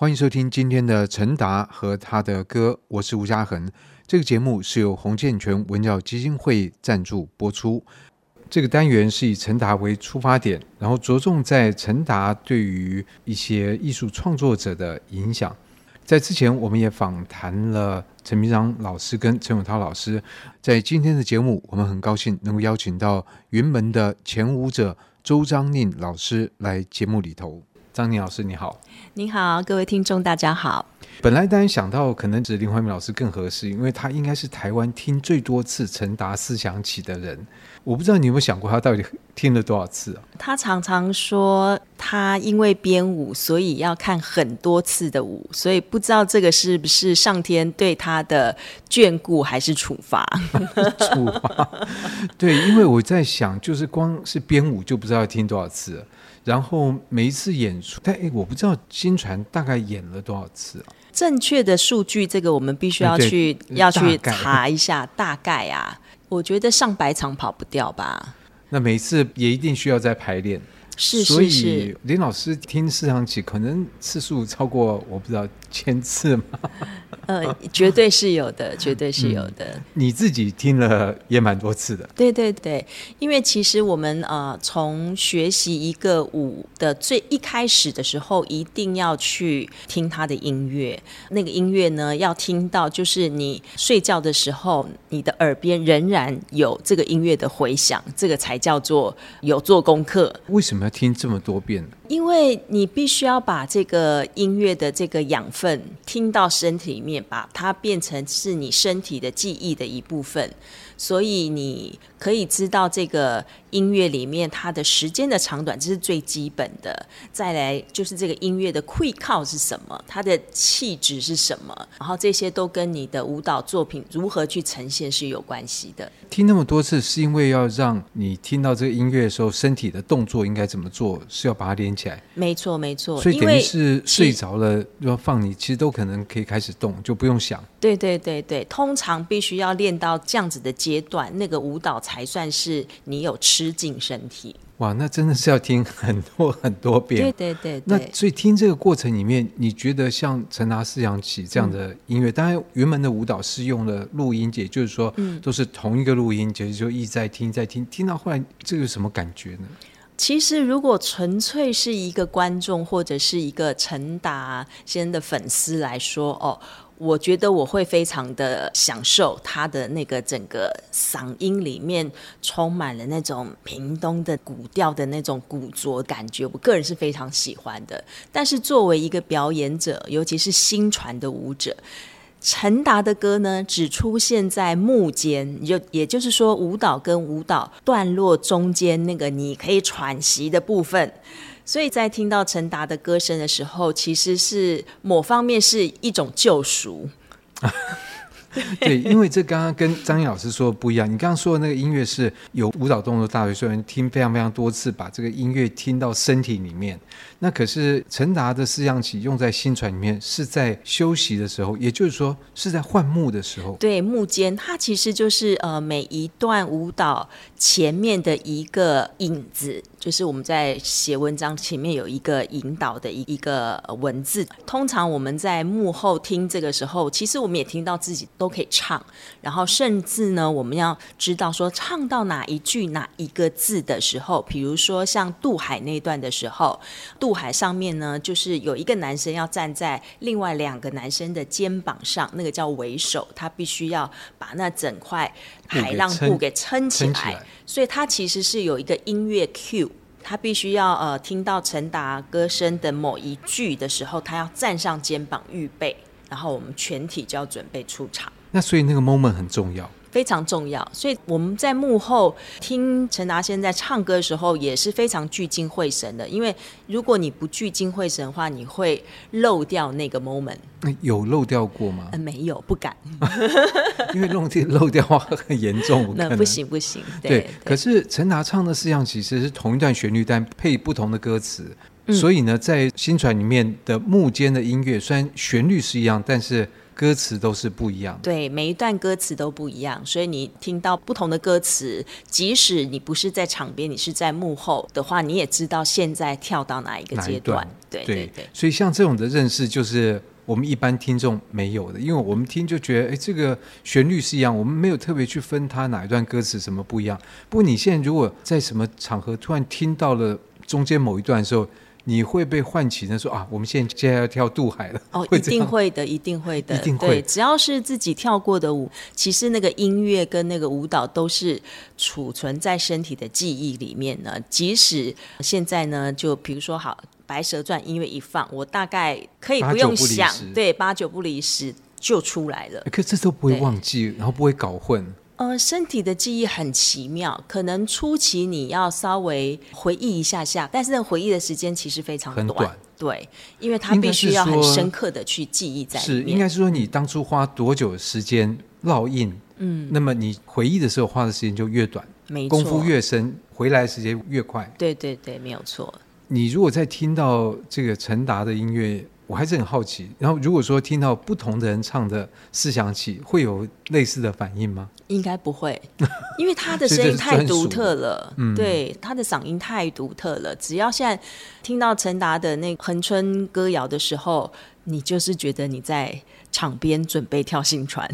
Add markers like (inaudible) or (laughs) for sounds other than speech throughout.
欢迎收听今天的陈达和他的歌，我是吴嘉恒。这个节目是由洪建全文教基金会赞助播出。这个单元是以陈达为出发点，然后着重在陈达对于一些艺术创作者的影响。在之前，我们也访谈了陈明章老师跟陈永涛老师。在今天的节目，我们很高兴能够邀请到云门的前舞者周章宁老师来节目里头。章宁老师，你好！你好，各位听众，大家好。本来当然想到可能只林怀民老师更合适，因为他应该是台湾听最多次陈达思想起的人。我不知道你有没有想过，他到底听了多少次啊？他常常说，他因为编舞，所以要看很多次的舞，所以不知道这个是不是上天对他的眷顾，还是处罚？(laughs) 处罚？对，因为我在想，就是光是编舞就不知道要听多少次了。然后每一次演出，但诶，我不知道新传大概演了多少次啊？正确的数据，这个我们必须要去要去查一下，大概啊，我觉得上百场跑不掉吧。那每次也一定需要再排练，所以林老师听思想起，可能次数超过我不知道千次吗？(laughs) 呃，绝对是有的，绝对是有的。嗯，你自己听了也蛮多次的。对对对，因为其实我们呃，从学习一个舞的最一开始的时候，一定要去听他的音乐。那个音乐呢，要听到就是你睡觉的时候，你的耳边仍然有这个音乐的回响，这个才叫做有做功课。为什么听这么多遍？因为你必须要把这个音乐的这个养分听到身体里面，把它变成是你身体的记忆的一部分。所以你可以知道这个音乐里面它的时间的长短，这是最基本的。再来就是这个音乐的溃靠是什么，它的气质是什么，然后这些都跟你的舞蹈作品如何去呈现是有关系的。听那么多次，是因为要让你听到这个音乐的时候，身体的动作应该怎么做，是要把它连起来。没错，没错。所以等于是睡着了要放你，其实都可能可以开始动，就不用想。对对对对，通常必须要练到这样子的阶段，那个舞蹈才算是你有吃进身体。哇，那真的是要听很多很多遍。对对对对。那所以听这个过程里面，你觉得像陈达思想起这样的音乐，嗯、当然原本的舞蹈是用了录音，也就是说，都是同一个录音，就是就一直在听，在听，听到后来，这个有什么感觉呢？其实，如果纯粹是一个观众或者是一个陈达先生的粉丝来说，哦。我觉得我会非常的享受他的那个整个嗓音里面充满了那种屏东的古调的那种古拙感觉，我个人是非常喜欢的。但是作为一个表演者，尤其是新传的舞者，陈达的歌呢，只出现在幕间，就也就是说舞蹈跟舞蹈段落中间那个你可以喘息的部分。所以在听到陈达的歌声的时候，其实是某方面是一种救赎。(laughs) (laughs) 对，因为这刚刚跟章宁老师说的不一样。你刚刚说的那个音乐是有舞蹈动作大学，虽然听非常非常多次，把这个音乐听到身体里面。那可是陈达的思想起用在新传里面，是在休息的时候，也就是说是在换幕的时候。对，幕间它其实就是呃每一段舞蹈前面的一个影子。就是我们在写文章前面有一个引导的一一个文字，通常我们在幕后听这个时候，其实我们也听到自己都可以唱，然后甚至呢，我们要知道说唱到哪一句哪一个字的时候，比如说像渡海那一段的时候，渡海上面呢，就是有一个男生要站在另外两个男生的肩膀上，那个叫为首，他必须要把那整块海浪布给撑起来，撑起来，所以他其实是有一个音乐 cue。他必须要呃听到陈达歌声的某一句的时候，他要站上肩膀预备，然后我们全体就要准备出场。那所以那个 moment 很重要。非常重要，所以我们在幕后听陈达先生在唱歌的时候也是非常聚精会神的。因为如果你不聚精会神的话，你会漏掉那个 moment。有漏掉过吗？呃，没有，不敢。(laughs) 因为漏掉漏掉话很严重。那不行不行。对，对，可是陈达唱的思想其实是同一段旋律，但配不同的歌词。嗯、所以呢，在新传里面的幕间的音乐，虽然旋律是一样，但是。歌词都是不一样。对，每一段歌词都不一样，所以你听到不同的歌词，即使你不是在场边，你是在幕后的话，你也知道现在跳到哪一个阶段。对对对，所以像这种的认识，就是我们一般听众没有的，因为我们听就觉得，哎，这个旋律是一样，我们没有特别去分它哪一段歌词什么不一样。不过你现在如果在什么场合突然听到了中间某一段的时候，你会被唤起的说啊，我们现在现在要跳渡海了。哦，(laughs) 一定会的，一定会的，一定会。对，只要是自己跳过的舞，其实那个音乐跟那个舞蹈都是储存在身体的记忆里面呢。即使现在呢，就比如说好。《白蛇传》音乐一放，我大概可以不用想，对，八九不离十就出来了。可这都不会忘记，然后不会搞混。呃，身体的记忆很奇妙，可能初期你要稍微回忆一下下，但是那回忆的时间其实非常短，短对，因为他必须要很深刻的去记忆在里面。是，应该是说你当初花多久时间烙印，嗯，那么你回忆的时候花的时间就越短，没错，功夫越深，回来的时间越快。对对对，没有错。你如果在听到这个陈达的音乐，我还是很好奇。然后如果说听到不同的人唱的《思想起》，会有类似的反应吗？应该不会，因为他的声音太独特了。(laughs) 嗯，对，他的嗓音太独特了。只要现在听到陈达的那恒春歌谣的时候，你就是觉得你在场边准备跳薪传。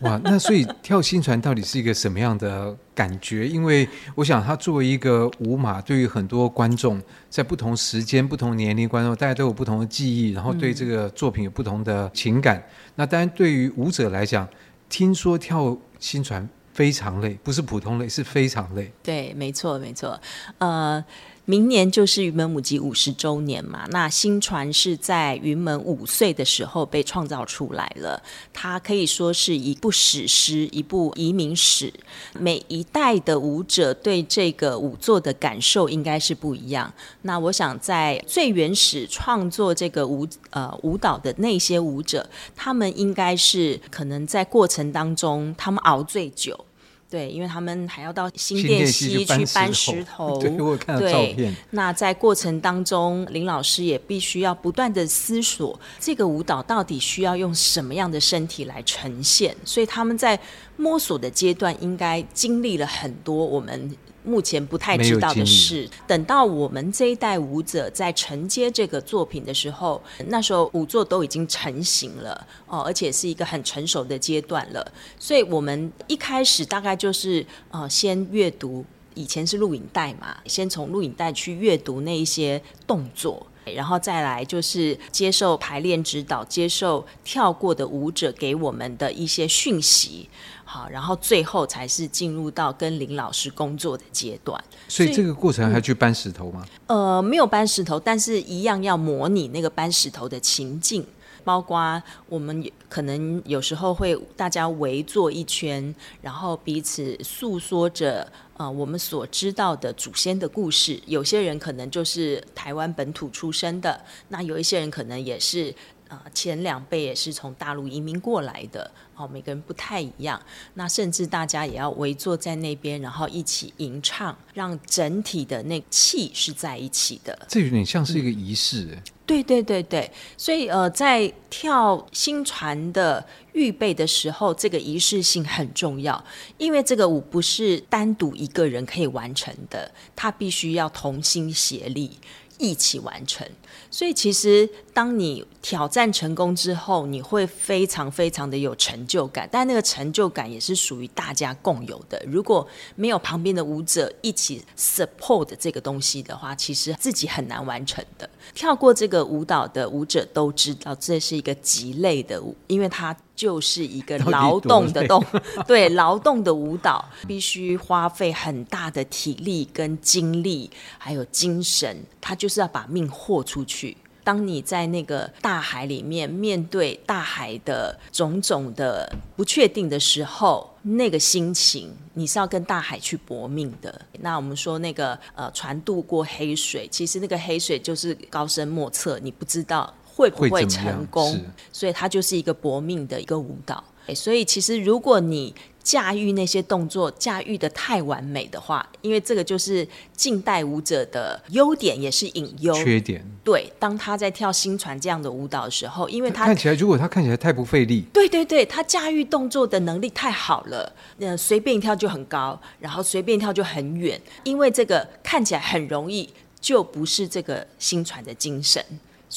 哇，那所以跳新船到底是一个什么样的感觉？因为我想，他作为一个舞马，对于很多观众，在不同时间、不同年龄观众，大家都有不同的记忆，然后对这个作品有不同的情感。嗯、那当然，对于舞者来讲，听说跳新船非常累，不是普通累，是非常累。对，没错，没错，呃。明年就是云门舞集五十周年嘛，那新传是在云门五岁的时候被创造出来了，它可以说是一部史诗，一部移民史。每一代的舞者对这个舞作的感受应该是不一样。那我想在最原始创作这个舞呃舞蹈的那些舞者，他们应该是可能在过程当中他们熬最久。对，因为他们还要到新店溪去搬石头。(laughs) 对，我看到照片。对，那在过程当中，林老师也必须要不断的思索这个舞蹈到底需要用什么样的身体来呈现，所以他们在摸索的阶段，应该经历了很多我们。目前不太知道的是，等到我们这一代舞者在承接这个作品的时候，那时候舞作都已经成型了哦，而且是一个很成熟的阶段了。所以我们一开始大概就是呃，先阅读，以前是录影带嘛，先从录影带去阅读那一些动作，然后再来就是接受排练指导，接受跳过的舞者给我们的一些讯息。好，然后最后才是进入到跟林老师工作的阶段。所以这个过程还去搬石头吗？呃，没有搬石头，但是一样要模拟那个搬石头的情境，包括我们可能有时候会大家围坐一圈，然后彼此诉说着呃我们所知道的祖先的故事。有些人可能就是台湾本土出生的，那有一些人可能也是。啊、呃，前两辈也是从大陆移民过来的，哦，每个人不太一样。那甚至大家也要围坐在那边，然后一起吟唱，让整体的那气是在一起的。这有点像是一个仪式，嗯，对对对对。所以呃，在跳新船的预备的时候，这个仪式性很重要，因为这个舞不是单独一个人可以完成的，他必须要同心协力。一起完成，所以其实当你挑战成功之后，你会非常非常的有成就感，但那个成就感也是属于大家共有的。如果没有旁边的舞者一起 support 这个东西的话，其实自己很难完成的。跳过这个舞蹈的舞者都知道，这是一个极累的舞，因为它。就是一个劳动的动，(laughs) 对，劳动的舞蹈必须花费很大的体力跟精力，还有精神，他就是要把命豁出去。当你在那个大海里面，面对大海的种种的不确定的时候，那个心情，你是要跟大海去搏命的。那我们说那个呃，船渡过黑水，其实那个黑水就是高深莫测，你不知道。会不会成功？所以它就是一个搏命的一个舞蹈。所以其实如果你驾驭那些动作驾驭的太完美的话，因为这个就是近代舞者的优点，也是隐忧。缺点。对，当他在跳新传这样的舞蹈的时候，因为他，他看起来，如果他看起来太不费力，对对对，他驾驭动作的能力太好了，呃，随便一跳就很高，然后随便一跳就很远，因为这个看起来很容易，就不是这个新传的精神。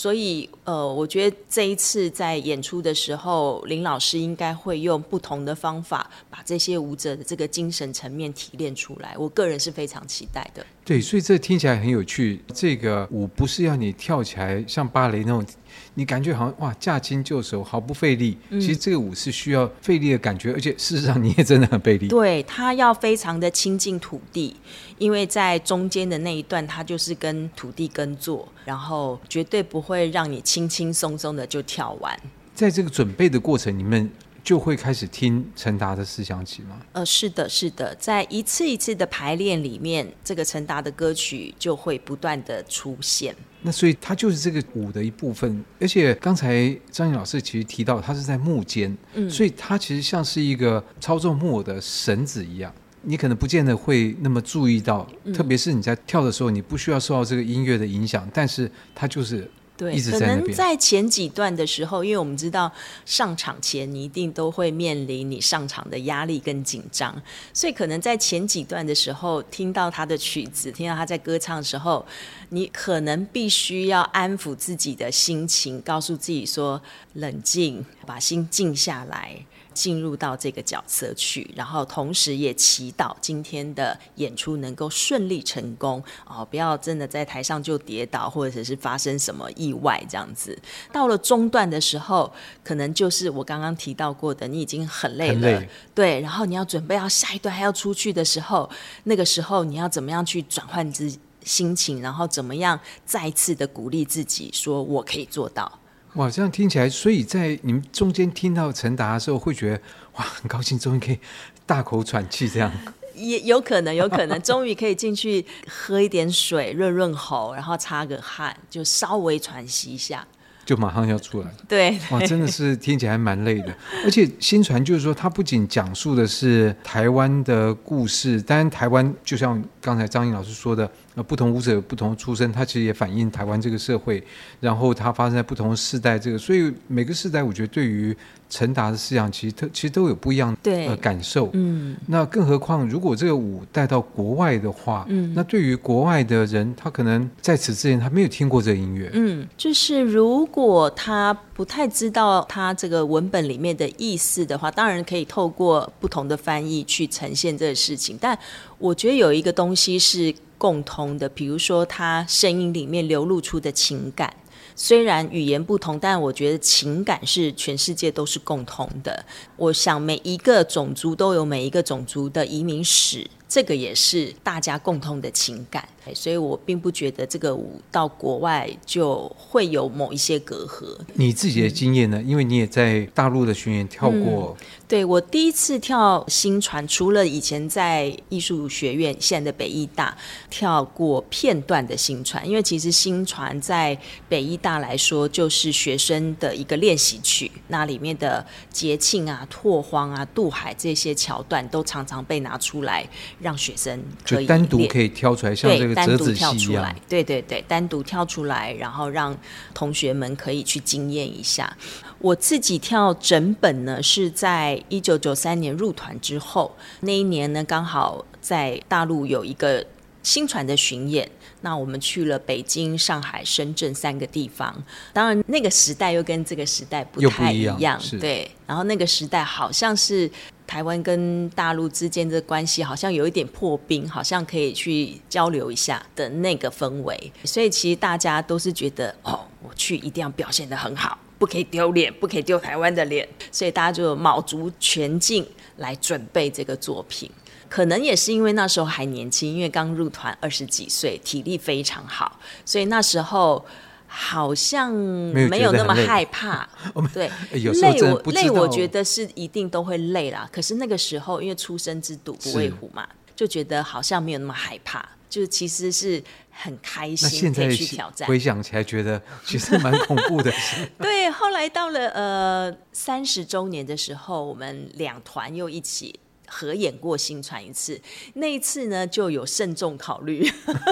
所以，呃，我觉得这一次在演出的时候，林老师应该会用不同的方法，把这些舞者的这个精神层面提炼出来。我个人是非常期待的。对，所以这听起来很有趣。这个舞不是要你跳起来像芭蕾那种。你感觉好像哇，驾轻就熟，毫不费力。嗯。其实这个舞是需要费力的感觉，而且事实上你也真的很费力。对，它要非常的亲近土地，因为在中间的那一段，它就是跟土地耕作，然后绝对不会让你轻轻松松的就跳完。在这个准备的过程，你们就会开始听陈达的思想曲吗？呃，是的，是的，在一次一次的排练里面，这个陈达的歌曲就会不断的出现。那所以它就是这个舞的一部分，而且刚才张颖老师其实提到，它是在幕间，嗯，所以它其实像是一个操纵木偶的绳子一样，你可能不见得会那么注意到，嗯，特别是你在跳的时候，你不需要受到这个音乐的影响，但是它就是。对，可能在前几段的时候，因为我们知道上场前你一定都会面临你上场的压力跟紧张，所以可能在前几段的时候，听到他的曲子，听到他在歌唱的时候，你可能必须要安抚自己的心情，告诉自己说冷静，把心静下来。进入到这个角色去，然后同时也祈祷今天的演出能够顺利成功哦，不要真的在台上就跌倒，或者是发生什么意外这样子。到了中段的时候，可能就是我刚刚提到过的，你已经很累了，累，对，然后你要准备要下一段还要出去的时候，那个时候你要怎么样去转换自心情，然后怎么样再次的鼓励自己，说我可以做到。哇，这样听起来，所以在你们中间听到陈达的时候，会觉得哇，很高兴，终于可以大口喘气，这样也有可能，有可能 (laughs) 终于可以进去喝一点水，润润喉，然后擦个汗，就稍微喘息一下，就马上要出来。对，对，哇，真的是听起来还蛮累的。(laughs) 而且新传就是说，它不仅讲述的是台湾的故事，当然台湾就像刚才张颖老师说的。不同舞者不同出身，它其实也反映台湾这个社会，然后它发生在不同的世代，这个所以每个世代，我觉得对于陈达的思想，其实都其实都有不一样的感受。嗯，那更何况如果这个舞带到国外的话，嗯，那对于国外的人，他可能在此之前他没有听过这个音乐。嗯，就是如果他不太知道他这个文本里面的意思的话，当然可以透过不同的翻译去呈现这个事情。但我觉得有一个东西是。共通的，比如说他声音里面流露出的情感，虽然语言不同，但我觉得情感是全世界都是共通的。我想每一个种族都有每一个种族的移民史。这个也是大家共通的情感，所以我并不觉得这个舞到国外就会有某一些隔阂。你自己的经验呢？嗯、因为你也在大陆的巡演跳过。嗯、对，我第一次跳新传，除了以前在艺术学院，现在的北艺大跳过片段的新传，因为其实新传在北艺大来说就是学生的一个练习曲，那里面的节庆啊、拓荒啊、渡海这些桥段都常常被拿出来。让学生可以单独可以挑出来，像这个折子戏一样。对对对，单独跳出来，然后让同学们可以去经验一下。我自己跳整本呢，是在一九九三年入团之后，那一年呢，刚好在大陆有一个新传的巡演，那我们去了北京、上海、深圳三个地方。当然，那个时代又跟这个时代不太一样，一样对。然后那个时代好像是。台湾跟大陆之间的关系好像有一点破冰，好像可以去交流一下的那个氛围，所以其实大家都是觉得哦，我去一定要表现得很好，不可以丢脸，不可以丢台湾的脸，所以大家就卯足全劲来准备这个作品。可能也是因为那时候还年轻，因为刚入团二十几岁，体力非常好，所以那时候。好像没有那么害怕，(laughs) 对，累我累，我觉得是一定都会累啦。可是那个时候，因为初生之犊不畏虎嘛，就觉得好像没有那么害怕，就其实是很开心可以去挑战。回想起来，觉得其实蛮恐怖的。(laughs) 对，后来。到了呃三十周年的时候，我们两团又一起合演过新传一次。那一次呢，就有慎重考虑，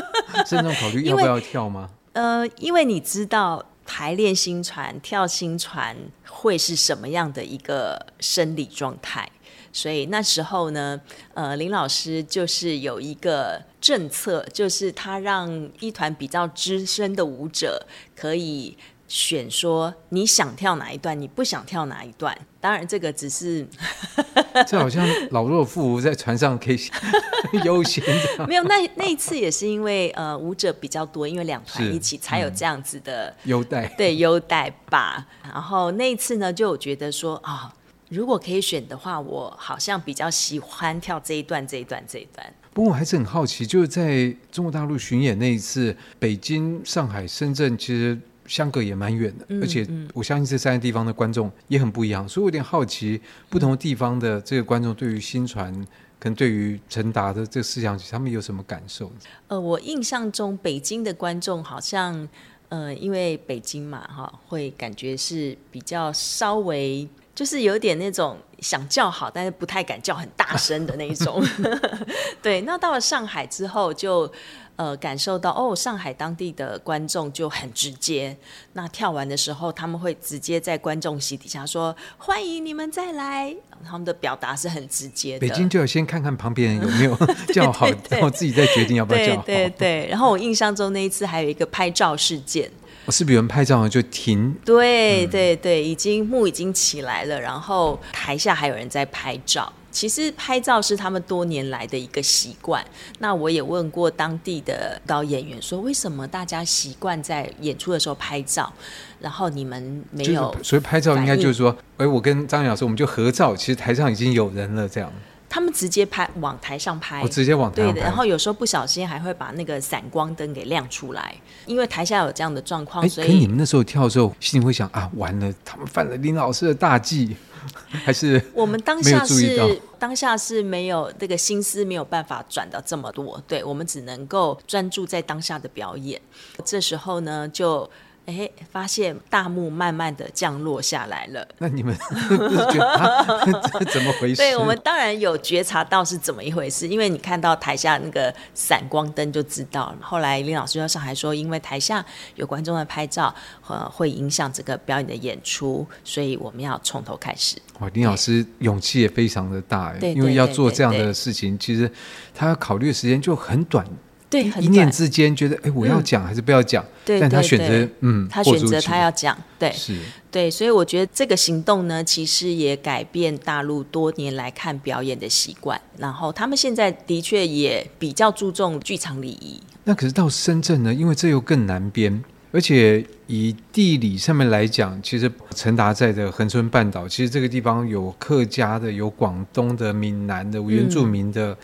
(laughs) 慎重考虑要不要跳吗？呃，因为你知道排练新船、跳新船会是什么样的一个生理状态。所以那时候呢，呃，林老师就是有一个政策，就是他让一团比较资深的舞者可以选说你想跳哪一段，你不想跳哪一段。当然，这个只是 (laughs) 这好像老弱妇孺在船上可以 (laughs) 优先 (laughs) 没有，那那一次也是因为呃舞者比较多，因为两团一起才有这样子的优待，对优待吧。然后那一次呢，就觉得说啊。如果可以选的话，我好像比较喜欢跳这一段、这一段、这一段。不过我还是很好奇，就是在中国大陆巡演那一次，北京、上海、深圳，其实相隔也蛮远的，嗯、而且我相信这三个地方的观众也很不一样，所以我有点好奇，不同地方的这个观众对于新传，可能对于陈达的这个思想，他们有什么感受？呃，我印象中北京的观众好像，呃，因为北京嘛，哈，会感觉是比较稍微。就是有点那种想叫好，但是不太敢叫很大声的那一种。(laughs) (laughs) 对，那到了上海之后就，就呃感受到哦，上海当地的观众就很直接。那跳完的时候，他们会直接在观众席底下说：“欢迎你们再来。”他们的表达是很直接的。北京就要先看看旁边人有没有 (laughs) 叫好，然后自己再决定要不要叫好。对对对。然后我印象中那一次还有一个拍照事件。我是不是有人拍照就停？对对对，已经幕已经起来了，然后台下还有人在拍照。其实拍照是他们多年来的一个习惯。那我也问过当地的导演员说，为什么大家习惯在演出的时候拍照？然后你们没有？所以拍照应该就是说，哎，我跟张宇老师我们就合照。其实台上已经有人了，这样。他们直接拍往台上拍，我直接往台上拍。对的，然后有时候不小心还会把那个闪光灯给亮出来，因为台下有这样的状况。所以，你们那时候跳的时候，心里会想啊，完了，他们犯了林老师的大忌，(laughs) 还是我们当下是当下是没有这个心思，没有办法转到这么多，对，我们只能够专注在当下的表演。这时候呢，就。哎，发现大幕慢慢的降落下来了。(laughs) 那你们 (laughs) 觉得、啊、(laughs) 怎么回事？对，我们当然有觉察到是怎么一回事，因为你看到台下那个闪光灯就知道了。后来林老师要上来说，因为台下有观众在拍照，呃，会影响整个表演的演出，所以我们要从头开始。哇，林老师勇气也非常的大，哎，因为要做这样的事情，其实他要考虑的时间就很短。对，一念之间觉得，哎，我要讲还是不要讲？对，但他选择，嗯，他选择他要讲，对，是，对，所以我觉得这个行动呢，其实也改变大陆多年来看表演的习惯，然后他们现在的确也比较注重剧场礼仪。那可是到深圳呢，因为这又更南边，而且以地理上面来讲，其实陈达在的恒春半岛，其实这个地方有客家的，有广东的、闽南的、原住民的。嗯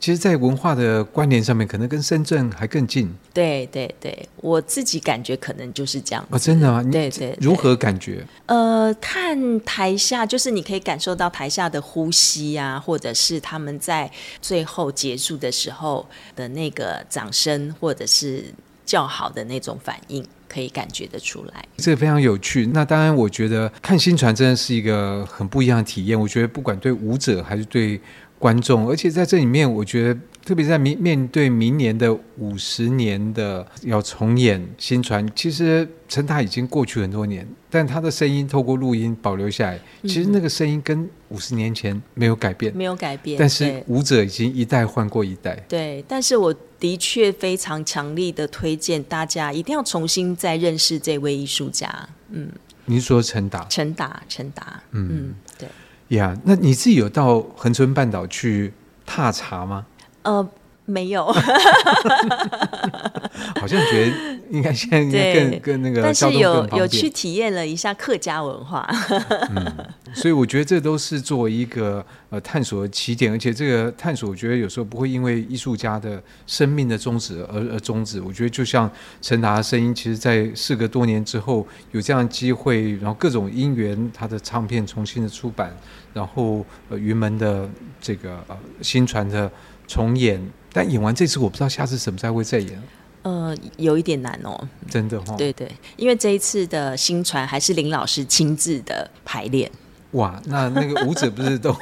其实，在文化的关联上面，可能跟深圳还更近。对对对，我自己感觉可能就是这样。哦，真的吗？对，对对。如何感觉？呃，看台下，就是你可以感受到台下的呼吸啊，或者是他们在最后结束的时候的那个掌声，或者是叫好的那种反应，可以感觉得出来。这个非常有趣。那当然，我觉得看新传真的是一个很不一样的体验。我觉得不管对舞者还是对观众，而且在这里面，我觉得特别在明面对明年的五十年的要重演新传，其实陈达已经过去很多年，但他的声音透过录音保留下来，其实那个声音跟五十年前没有改变，没有改变。但是舞者已经一代换过一代。对，但是我的确非常强力的推荐大家一定要重新再认识这位艺术家。嗯，您说陈达？陈达，陈达。嗯嗯，对。呀，yeah, 那你自己有到恒春半岛去踏查吗？呃，没有，(laughs) 好像觉得应该现在应该更更那个，但是有有去体验了一下客家文化。嗯，所以我觉得这都是作为一个呃探索的起点，而且这个探索，我觉得有时候不会因为艺术家的生命的终止而而终止。我觉得就像陈达的声音，其实在事隔多年之后有这样的机会，然后各种因缘，他的唱片重新的出版。然后，呃，云门的这个呃新传的重演，但演完这次，我不知道下次什么时候会再演。呃，有一点难哦，真的哈、哦。对对，因为这一次的新传还是林老师亲自的排练。哇，那那个舞者不是都？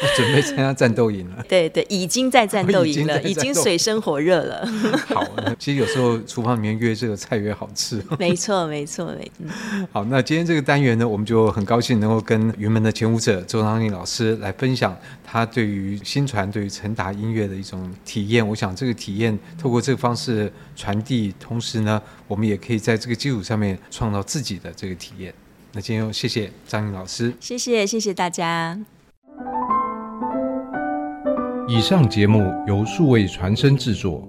(laughs) 准备参加战斗营了，(laughs) 对对，已经在战斗营了，(laughs) 已经水深火热了。好，其实有时候厨房里面越热，菜越好吃。没错，没错，没错。好，那今天这个单元呢，我们就很高兴能够跟云门的前舞者周昌宁老师来分享他对于新传、对于陈达音乐的一种体验。我想这个体验透过这个方式传递，同时呢，我们也可以在这个基础上面创造自己的这个体验。那今天又谢谢张颖老师，谢谢，谢谢大家。以上节目由数位传声制作。